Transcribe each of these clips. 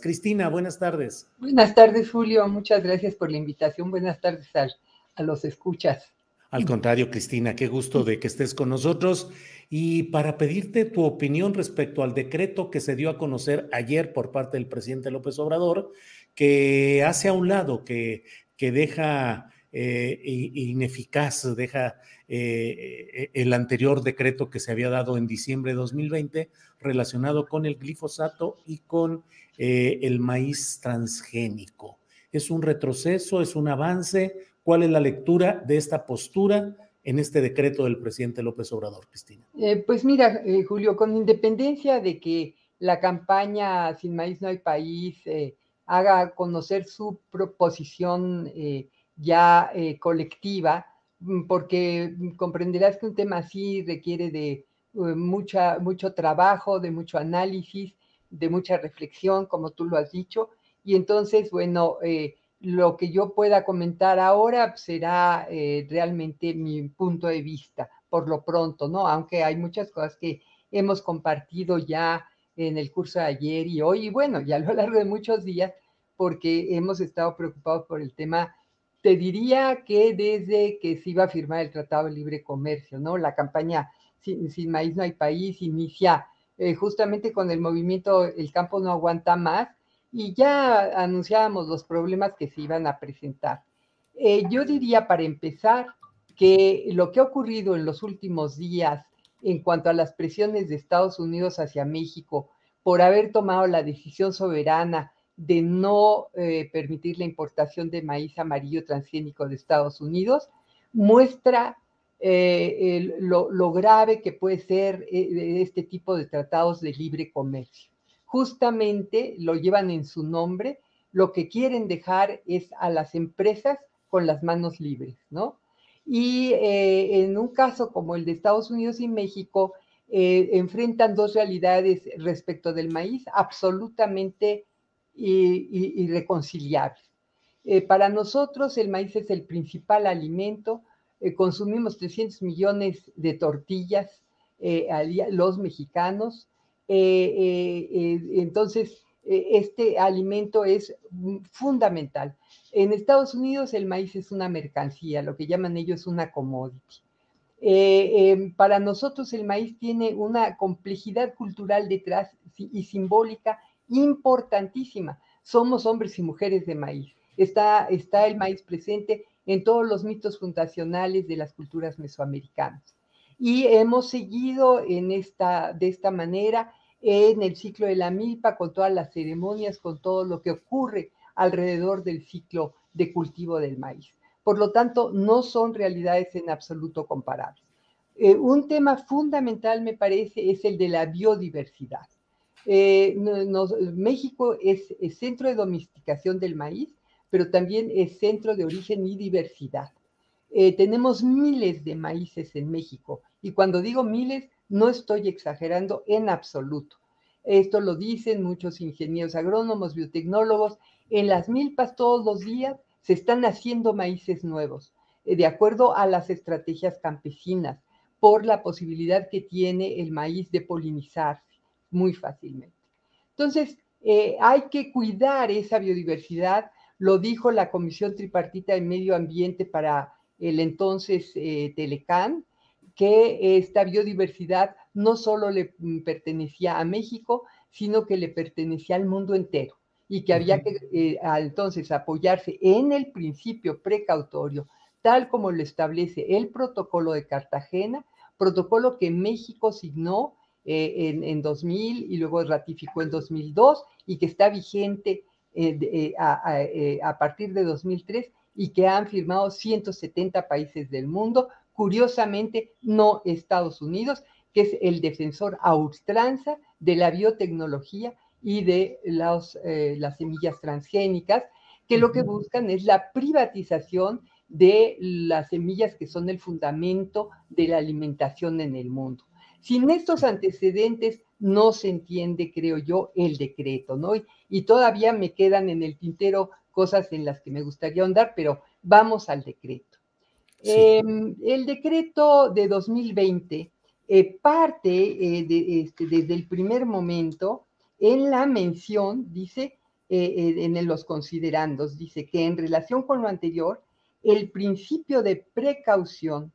Cristina, buenas tardes. Buenas tardes, Julio. Muchas gracias por la invitación. Buenas tardes a, a los escuchas. Al contrario, Cristina, qué gusto de que estés con nosotros. Y para pedirte tu opinión respecto al decreto que se dio a conocer ayer por parte del presidente López Obrador, que hace a un lado, que, que deja eh, ineficaz, deja eh, el anterior decreto que se había dado en diciembre de 2020 relacionado con el glifosato y con eh, el maíz transgénico. ¿Es un retroceso? ¿Es un avance? ¿Cuál es la lectura de esta postura en este decreto del presidente López Obrador, Cristina? Pues mira, Julio, con independencia de que la campaña Sin Maíz No hay País haga conocer su proposición ya colectiva, mm, porque comprenderás que un tema así requiere de mucha, mucho trabajo, de mucho análisis de mucha reflexión, como tú lo has dicho. Y entonces, bueno, eh, lo que yo pueda comentar ahora será eh, realmente mi punto de vista, por lo pronto, ¿no? Aunque hay muchas cosas que hemos compartido ya en el curso de ayer y hoy, y bueno, ya a lo largo de muchos días, porque hemos estado preocupados por el tema, te diría que desde que se iba a firmar el Tratado de Libre Comercio, ¿no? La campaña Sin, sin Maíz No hay País inicia eh, justamente con el movimiento El campo no aguanta más y ya anunciábamos los problemas que se iban a presentar. Eh, yo diría para empezar que lo que ha ocurrido en los últimos días en cuanto a las presiones de Estados Unidos hacia México por haber tomado la decisión soberana de no eh, permitir la importación de maíz amarillo transgénico de Estados Unidos, muestra eh, lo, grave que puede ser eh, este tipo de tratados de libre comercio. Justamente lo llevan en su nombre, lo que quieren dejar es a las empresas con las manos libres, ¿no? Y en un caso como el de Estados Unidos y México, enfrentan dos realidades respecto del maíz absolutamente irreconciliables. para nosotros el maíz es el principal alimento, eh, consumimos 300 millones de tortillas eh, al día, los mexicanos. Eh, entonces, este alimento es fundamental. En Estados Unidos el maíz es una mercancía, lo que llaman ellos una commodity. Em, para nosotros el maíz tiene una complejidad cultural detrás y simbólica importantísima. Somos hombres y mujeres de maíz. Está, está el maíz presente en todos los mitos fundacionales de las culturas mesoamericanas. Y hemos seguido en esta, de esta manera en el ciclo de la milpa, con todas las ceremonias, con todo lo que ocurre alrededor del ciclo de cultivo del maíz. Por lo tanto, no son realidades en absoluto comparables. Eh, un tema fundamental, me parece, es el de la biodiversidad. Eh, México es, centro de domesticación del maíz, pero también es centro de origen y diversidad. Eh, tenemos miles de maíces en México y cuando digo miles, no estoy exagerando en absoluto. Esto lo dicen muchos ingenieros agrónomos, biotecnólogos. En las milpas todos los días se están haciendo maíces nuevos, eh, de acuerdo a las estrategias campesinas, por la posibilidad que tiene el maíz de polinizarse muy fácilmente. Entonces, eh, hay que cuidar esa biodiversidad lo dijo la Comisión Tripartita de Medio Ambiente para el entonces eh, Telecán, que esta biodiversidad no solo le mm, pertenecía a México, sino que le pertenecía al mundo entero y que había que eh, entonces apoyarse en el principio precautorio, tal como lo establece el protocolo de Cartagena, protocolo que México signó eh, en, 2000 y luego ratificó en 2002 y que está vigente eh, a, partir de 2003 y que han firmado 170 países del mundo, curiosamente no Estados Unidos, que es el defensor a ultranza de la biotecnología y de eh, las semillas transgénicas, que lo que buscan es la privatización de las semillas que son el fundamento de la alimentación en el mundo. Sin estos antecedentes no se entiende, creo yo, el decreto, ¿no? Y, todavía me quedan en el tintero cosas en las que me gustaría ahondar, pero vamos al decreto. Em, el decreto de 2020 eh, parte eh, este, desde el primer momento en la mención, dice, eh, en los considerandos, dice que en relación con lo anterior, el principio de precaución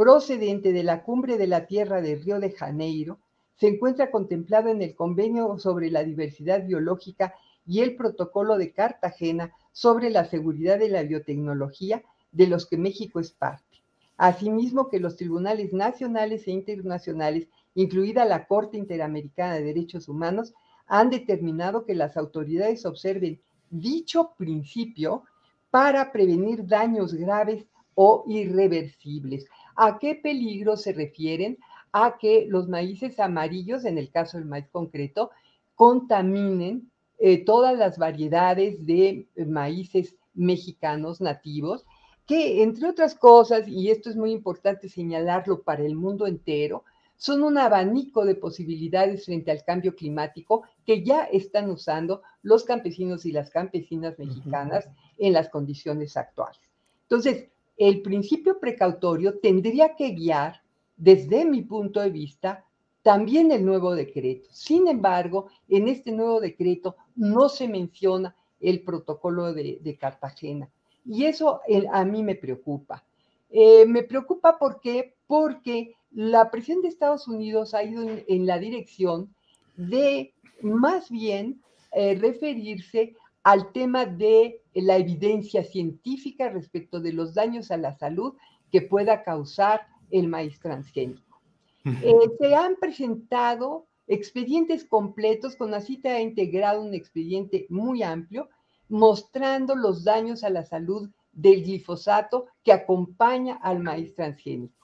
procedente de la cumbre de la Tierra de Río de Janeiro se encuentra contemplado en el convenio sobre la diversidad biológica y el protocolo de Cartagena sobre la seguridad de la biotecnología de los que México es parte. Asimismo que los tribunales nacionales e internacionales, incluida la Corte Interamericana de Derechos Humanos, han determinado que las autoridades observen dicho principio para prevenir daños graves o irreversibles. ¿A qué peligro se refieren? A que los maíces amarillos, en el caso del maíz concreto, contaminen eh, todas las variedades de maíces mexicanos nativos, que entre otras cosas, y esto es muy importante señalarlo para el mundo entero, son un abanico de posibilidades frente al cambio climático que ya están usando los campesinos y las campesinas mexicanas en las condiciones actuales. Entonces, el principio precautorio tendría que guiar, desde mi punto de vista, también el nuevo decreto. Sin embargo, en este nuevo decreto no se menciona el protocolo de, Cartagena. Y eso a mí me preocupa. Eh, me preocupa porque, porque la presión de Estados Unidos ha ido en, la dirección de más bien eh, referirse al tema de la evidencia científica respecto de los daños a la salud que pueda causar el maíz transgénico. Eh, se han presentado expedientes completos, con la cita ha integrado un expediente muy amplio mostrando los daños a la salud del glifosato que acompaña al maíz transgénico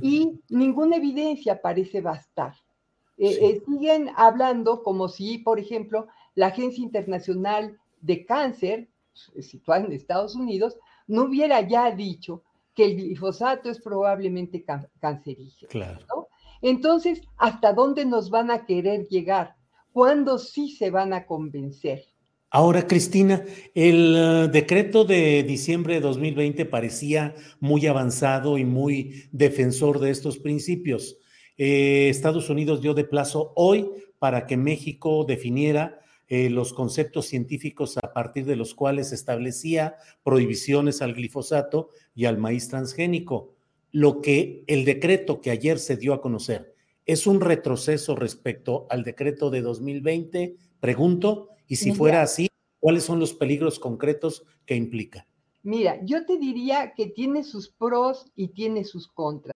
y ninguna evidencia parece bastar. Eh, eh, siguen hablando como si, por ejemplo, la Agencia Internacional de Cáncer, situada en Estados Unidos, no hubiera ya dicho que el glifosato es probablemente cancerígeno. Claro. Entonces, ¿hasta dónde nos van a querer llegar? ¿Cuándo sí se van a convencer? Ahora, Cristina, el eh, decreto de diciembre de 2020 parecía muy avanzado y muy defensor de estos principios. Eh, Estados Unidos dio de plazo hoy para que México definiera eh, los conceptos científicos a partir de los cuales establecía prohibiciones al glifosato y al maíz transgénico. Lo que el decreto que ayer se dio a conocer es un retroceso respecto al decreto de 2020, pregunto, y si fuera así, ¿cuáles son los peligros concretos que implica? Mira, yo te diría que tiene sus pros y tiene sus contras.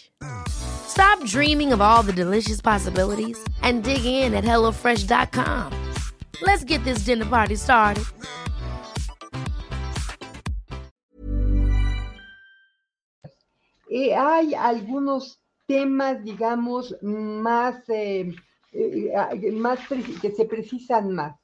Stop dreaming of all the delicious possibilities and dig in at HelloFresh.com. Let's get this dinner party started. Y hay algunos temas, digamos, más, eh, eh, más que se precisan más.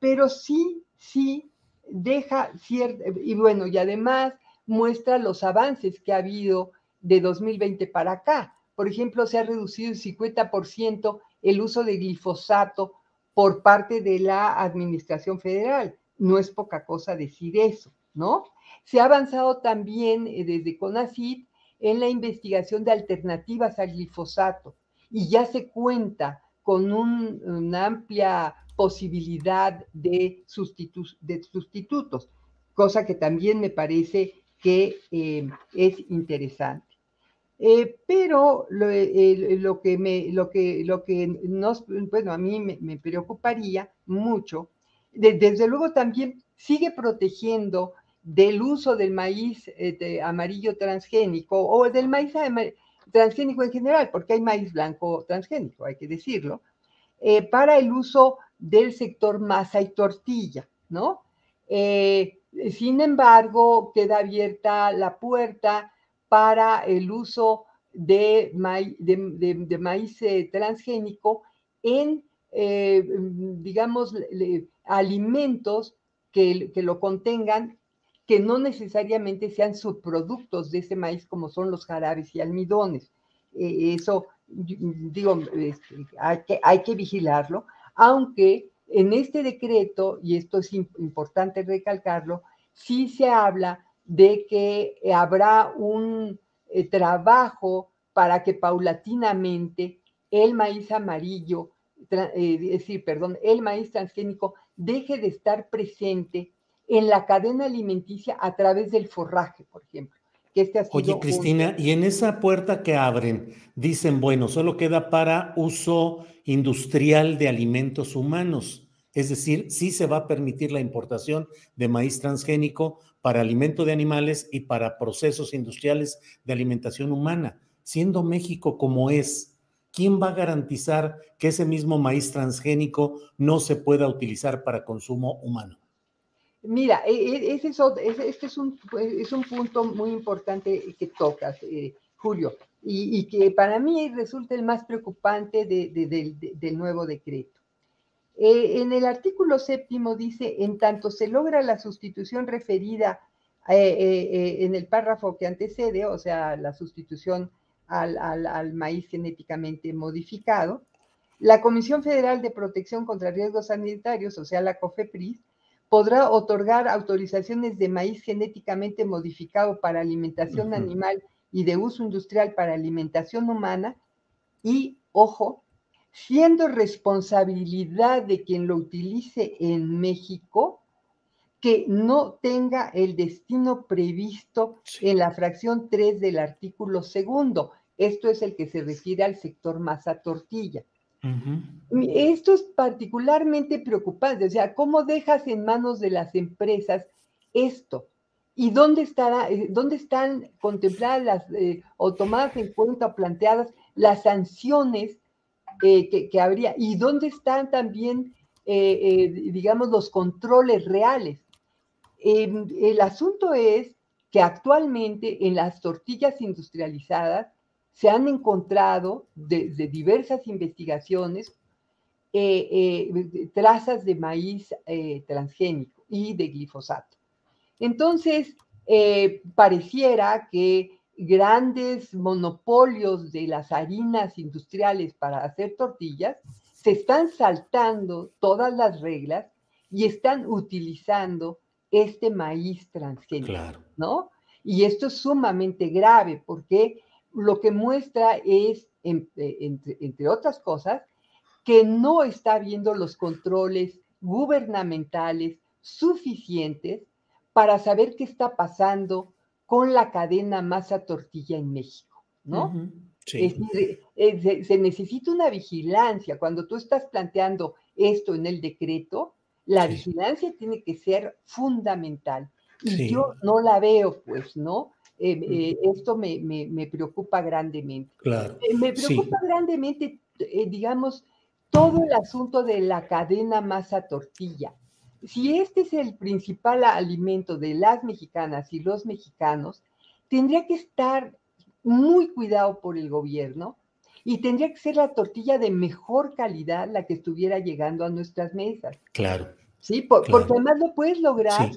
pero sí, sí deja cierto, y bueno, y además muestra los avances que ha habido de 2020 para acá. Por ejemplo, se ha reducido el 50% el uso de glifosato por parte de la Administración Federal. No es poca cosa decir eso, ¿no? Se ha avanzado también eh, desde CONACYT en la investigación de alternativas al glifosato y ya se cuenta con una amplia posibilidad de, de, sustitutos, cosa que también me parece que eh, es interesante. Eh, pero lo, que me, lo que, lo que nos, bueno, a mí me, preocuparía mucho, desde luego también sigue protegiendo del uso del maíz eh, amarillo transgénico o del maíz transgénico en general, porque hay maíz blanco transgénico, hay que decirlo, eh, para el uso del sector masa y tortilla, ¿no? sin embargo, queda abierta la puerta para el uso de, maíz eh, transgénico en, eh, digamos, alimentos que, lo contengan, que no necesariamente sean subproductos de ese maíz, como son los jarabes y almidones. Eh, eso, digo, hay, que, hay que vigilarlo, aunque en este decreto, y esto es importante recalcarlo, sí se habla de que eh, habrá un eh, trabajo para que paulatinamente el maíz amarillo, eh, es decir, perdón, el maíz transgénico deje de estar presente en la cadena alimenticia a través del forraje, por ejemplo. Que este Oye, Cristina, y en esa puerta que abren, dicen, bueno, solo queda para uso industrial de alimentos humanos. Es decir, sí se va a permitir la importación de maíz transgénico para alimento de animales y para procesos industriales de alimentación humana. Siendo México como es, ¿quién va a garantizar que ese mismo maíz transgénico no se pueda utilizar para consumo humano? Mira, e, e, es, este es un, es un punto muy importante que tocas, eh, Julio, y, que para mí resulta el más preocupante del nuevo decreto. Eh, en el artículo séptimo dice, en tanto se logra la sustitución referida eh, eh, en el párrafo que antecede, o sea, la sustitución al, maíz genéticamente modificado, la Comisión Federal de Protección contra Riesgos Sanitarios, o sea, la COFEPRIS, podrá otorgar autorizaciones de maíz genéticamente modificado para alimentación animal y de uso industrial para alimentación humana y, ojo, siendo responsabilidad de quien lo utilice en México que no tenga el destino previsto en la fracción 3 del artículo segundo. Esto es el que se refiere al sector masa tortilla. Esto es particularmente preocupante, o sea, ¿cómo dejas en manos de las empresas esto? ¿Y dónde, estará, eh, dónde están contempladas las, eh, o tomadas en cuenta o planteadas las sanciones eh, que, habría y dónde están también, eh, eh, digamos, los controles reales. Em, el asunto es que actualmente en las tortillas industrializadas se han encontrado desde diversas investigaciones trazas de maíz transgénico y de glifosato. Entonces, pareciera que grandes monopolios de las harinas industriales para hacer tortillas, se están saltando todas las reglas y están utilizando este maíz transgénico, ¿no? Y esto es sumamente grave porque lo que muestra es, entre, entre otras cosas, que no está habiendo los controles gubernamentales suficientes para saber qué está pasando con la cadena masa tortilla en México, ¿no? sí. Eh, se, necesita una vigilancia. Cuando tú estás planteando esto en el decreto, la vigilancia tiene que ser fundamental. Y yo no la veo, pues, ¿no? Eh, eh, esto me, me, preocupa grandemente. Claro. me preocupa grandemente, digamos, todo el asunto de la cadena masa tortilla si este es el principal alimento de las mexicanas y los mexicanos, tendría que estar muy cuidado por el gobierno y tendría que ser la tortilla de mejor calidad la que estuviera llegando a nuestras mesas. Claro. Sí, porque además lo puedes lograr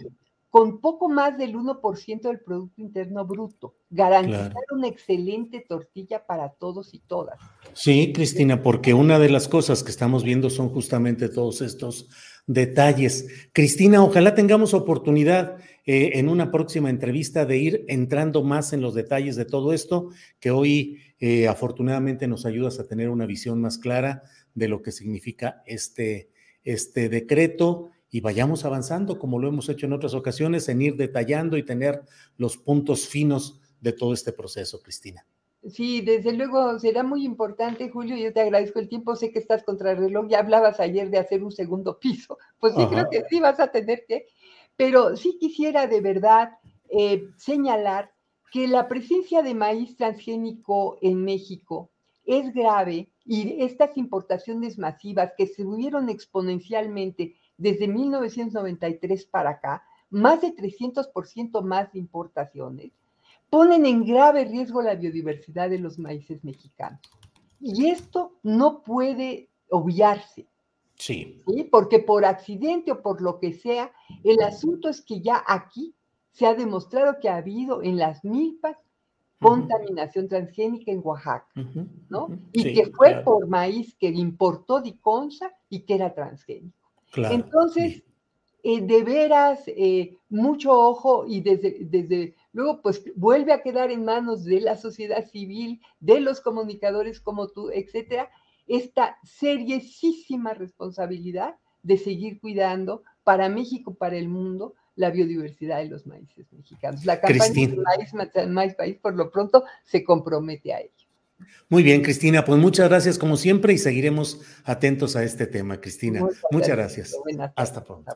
con poco más del 1% del Producto Interno Bruto. Garantizar una excelente tortilla para todos y todas. Sí, Cristina, porque una de las cosas que estamos viendo son justamente todos estos detalles. Cristina, ojalá tengamos oportunidad eh, en una próxima entrevista de ir entrando más en los detalles de todo esto, que hoy eh, afortunadamente nos ayudas a tener una visión más clara de lo que significa este, este decreto y vayamos avanzando, como lo hemos hecho en otras ocasiones, en ir detallando y tener los puntos finos de todo este proceso, Cristina. Sí, desde luego será muy importante, Julio. Yo te agradezco el tiempo. Sé que estás contra el reloj. Ya hablabas ayer de hacer un segundo piso. Pues sí, creo que sí vas a tener que. Pero sí quisiera de verdad eh, señalar que la presencia de maíz transgénico en México es grave y estas importaciones masivas que subieron exponencialmente desde 1993 para acá, más de 300% más de importaciones, ponen en grave riesgo la biodiversidad de los maíces mexicanos. Y esto no puede obviarse. Sí. Porque por accidente o por lo que sea, el asunto es que ya aquí se ha demostrado que ha habido en las milpas contaminación transgénica en Oaxaca, ¿no? Y que fue por maíz que importó Diconsa y que era transgénico. Entonces, eh, de veras, eh, mucho ojo y desde, desde luego, pues vuelve a quedar en manos de la sociedad civil, de los comunicadores como tú, etcétera, esta seriosísima responsabilidad de seguir cuidando para México, para el mundo, la biodiversidad de los maíces mexicanos. La campaña de maíz, maíz País, por lo pronto, se compromete a ello. Muy bien, Cristina, pues muchas gracias como siempre y seguiremos atentos a este tema, Cristina. Muchas, gracias. Hasta pronto.